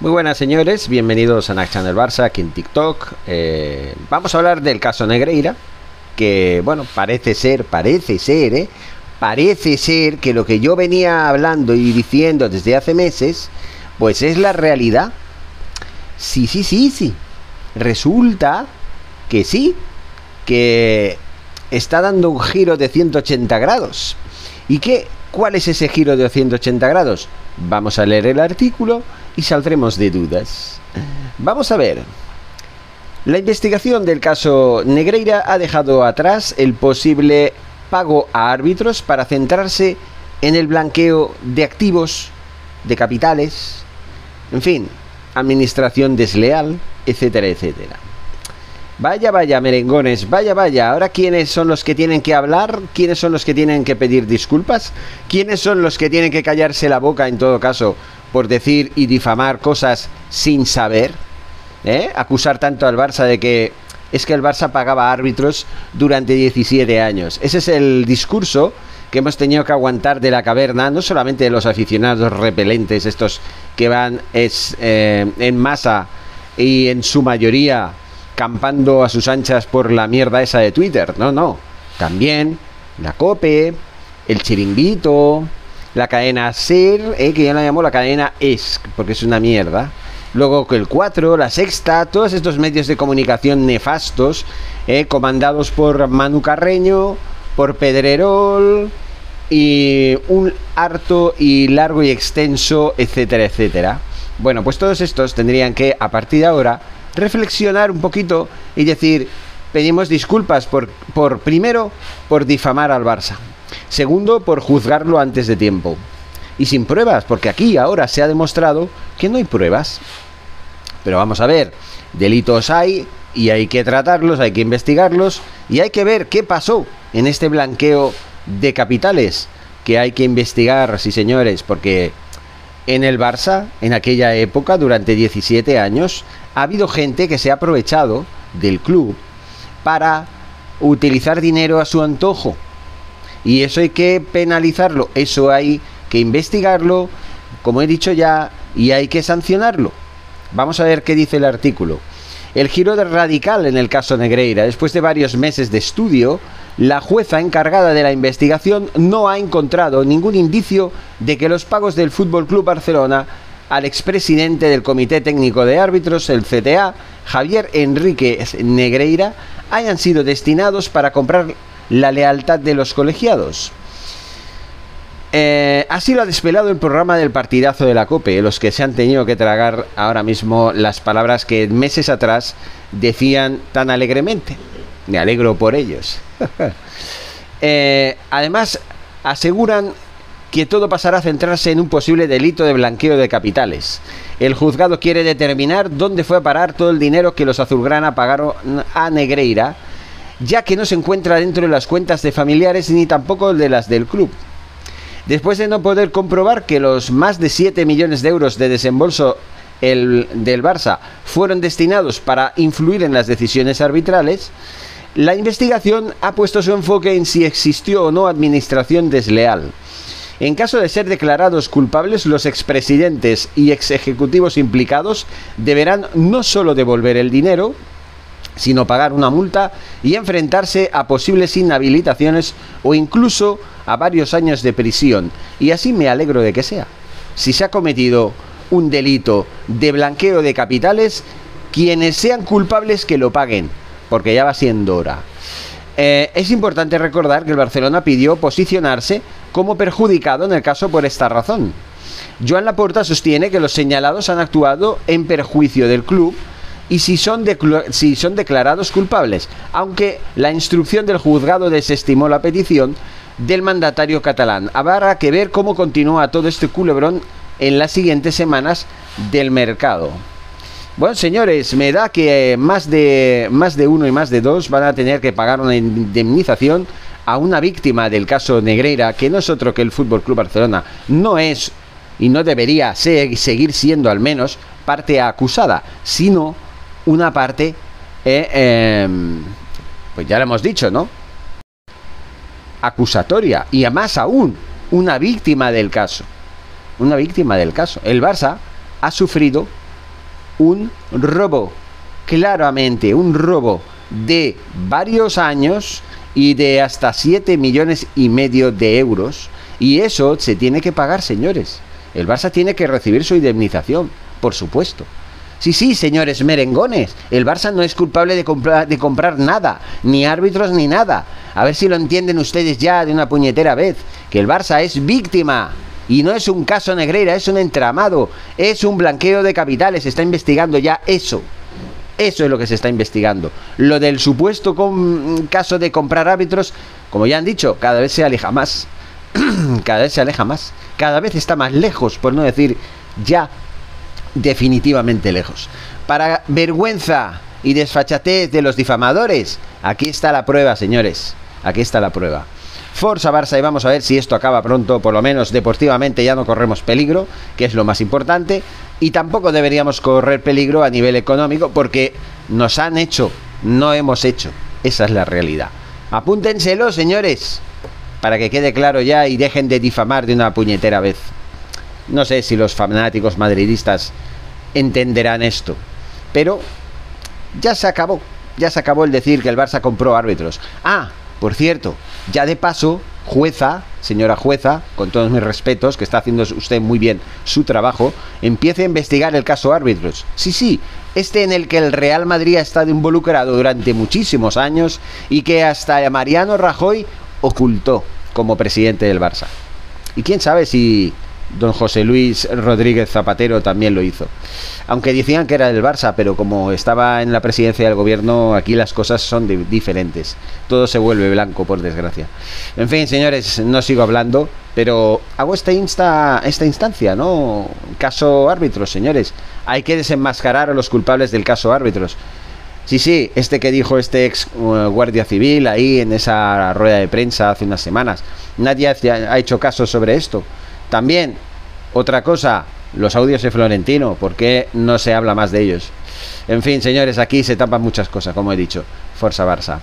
Muy buenas señores, bienvenidos a Nack Channel Barça aquí en TikTok. Eh, vamos a hablar del caso Negreira, que bueno, parece ser, parece ser, ¿eh? Parece ser que lo que yo venía hablando y diciendo desde hace meses, pues es la realidad. Sí, sí, sí, sí. Resulta que sí, que está dando un giro de 180 grados. ¿Y qué? ¿Cuál es ese giro de 180 grados? Vamos a leer el artículo y saldremos de dudas. Vamos a ver. La investigación del caso Negreira ha dejado atrás el posible pago a árbitros para centrarse en el blanqueo de activos, de capitales, en fin, administración desleal, etcétera, etcétera. Vaya, vaya, merengones, vaya, vaya. Ahora, ¿quiénes son los que tienen que hablar? ¿Quiénes son los que tienen que pedir disculpas? ¿Quiénes son los que tienen que callarse la boca, en todo caso, por decir y difamar cosas sin saber? ¿Eh? Acusar tanto al Barça de que es que el Barça pagaba árbitros durante 17 años. Ese es el discurso que hemos tenido que aguantar de la caverna, no solamente de los aficionados repelentes, estos que van es, eh, en masa y en su mayoría campando a sus anchas por la mierda esa de Twitter. No, no. También la COPE, el chiringuito, la cadena SER, eh, que ya la llamó la cadena ESC, porque es una mierda. Luego que el 4, la Sexta, todos estos medios de comunicación nefastos, eh, comandados por Manu Carreño, por Pedrerol y un harto y largo y extenso, etcétera, etcétera. Bueno, pues todos estos tendrían que, a partir de ahora, reflexionar un poquito y decir, pedimos disculpas por, por primero, por difamar al Barça. Segundo, por juzgarlo antes de tiempo. Y sin pruebas, porque aquí ahora se ha demostrado que no hay pruebas. Pero vamos a ver, delitos hay y hay que tratarlos, hay que investigarlos y hay que ver qué pasó en este blanqueo de capitales que hay que investigar, sí señores, porque en el Barça, en aquella época, durante 17 años, ha habido gente que se ha aprovechado del club para utilizar dinero a su antojo. Y eso hay que penalizarlo, eso hay que investigarlo, como he dicho ya, y hay que sancionarlo. Vamos a ver qué dice el artículo. El giro de radical en el caso Negreira. Después de varios meses de estudio, la jueza encargada de la investigación no ha encontrado ningún indicio de que los pagos del Fútbol Club Barcelona al expresidente del Comité Técnico de Árbitros, el CTA, Javier Enrique Negreira, hayan sido destinados para comprar la lealtad de los colegiados. Eh, así lo ha despelado el programa del partidazo de la COPE, los que se han tenido que tragar ahora mismo las palabras que meses atrás decían tan alegremente. Me alegro por ellos. Eh, además, aseguran que todo pasará a centrarse en un posible delito de blanqueo de capitales. El juzgado quiere determinar dónde fue a parar todo el dinero que los azulgrana pagaron a Negreira, ya que no se encuentra dentro de las cuentas de familiares ni tampoco de las del club. Después de no poder comprobar que los más de 7 millones de euros de desembolso del Barça fueron destinados para influir en las decisiones arbitrales, la investigación ha puesto su enfoque en si existió o no administración desleal. En caso de ser declarados culpables, los expresidentes y exejecutivos implicados deberán no solo devolver el dinero, sino pagar una multa y enfrentarse a posibles inhabilitaciones o incluso a varios años de prisión. Y así me alegro de que sea. Si se ha cometido un delito de blanqueo de capitales, quienes sean culpables que lo paguen, porque ya va siendo hora. Eh, es importante recordar que el Barcelona pidió posicionarse como perjudicado en el caso por esta razón. Joan Laporta sostiene que los señalados han actuado en perjuicio del club y si son, si son declarados culpables, aunque la instrucción del juzgado desestimó la petición del mandatario catalán. Habrá que ver cómo continúa todo este culebrón en las siguientes semanas del mercado. Bueno, señores, me da que más de, más de uno y más de dos van a tener que pagar una indemnización a una víctima del caso Negreira, que no es otro que el Fútbol Club Barcelona. No es y no debería ser, seguir siendo al menos parte acusada, sino una parte, eh, em, pues ya lo hemos dicho, ¿no? Acusatoria y más aún, una víctima del caso. Una víctima del caso. El Barça ha sufrido un robo, claramente un robo de varios años y de hasta 7 millones y medio de euros. Y eso se tiene que pagar, señores. El Barça tiene que recibir su indemnización, por supuesto. Sí, sí, señores merengones, el Barça no es culpable de, comprar, de comprar nada, ni árbitros ni nada. A ver si lo entienden ustedes ya de una puñetera vez, que el Barça es víctima. Y no es un caso Negreira, es un entramado, es un blanqueo de capitales, se está investigando ya eso. Eso es lo que se está investigando. Lo del supuesto caso de comprar árbitros, como ya han dicho, cada vez se aleja más. cada vez se aleja más. Cada vez está más lejos, por no decir ya definitivamente lejos. Para vergüenza y desfachatez de los difamadores, aquí está la prueba, señores. Aquí está la prueba. Forza Barça y vamos a ver si esto acaba pronto, por lo menos deportivamente ya no corremos peligro, que es lo más importante, y tampoco deberíamos correr peligro a nivel económico porque nos han hecho, no hemos hecho. Esa es la realidad. Apúntenselo, señores, para que quede claro ya y dejen de difamar de una puñetera vez. No sé si los fanáticos madridistas entenderán esto, pero ya se acabó. Ya se acabó el decir que el Barça compró árbitros. Ah, por cierto, ya de paso, jueza, señora jueza, con todos mis respetos, que está haciendo usted muy bien su trabajo, empiece a investigar el caso árbitros. Sí, sí, este en el que el Real Madrid ha estado involucrado durante muchísimos años y que hasta Mariano Rajoy ocultó como presidente del Barça. Y quién sabe si don José Luis Rodríguez Zapatero también lo hizo. Aunque decían que era del Barça, pero como estaba en la presidencia del gobierno, aquí las cosas son diferentes. Todo se vuelve blanco, por desgracia. En fin, señores, no sigo hablando, pero hago esta, insta, esta instancia, ¿no? Caso árbitros, señores. Hay que desenmascarar a los culpables del caso árbitros. Sí, sí, este que dijo este ex uh, guardia civil ahí en esa rueda de prensa hace unas semanas. Nadie ha hecho caso sobre esto. También, otra cosa, los audios de Florentino, ¿por qué no se habla más de ellos? En fin, señores, aquí se tapan muchas cosas, como he dicho. Forza Barça.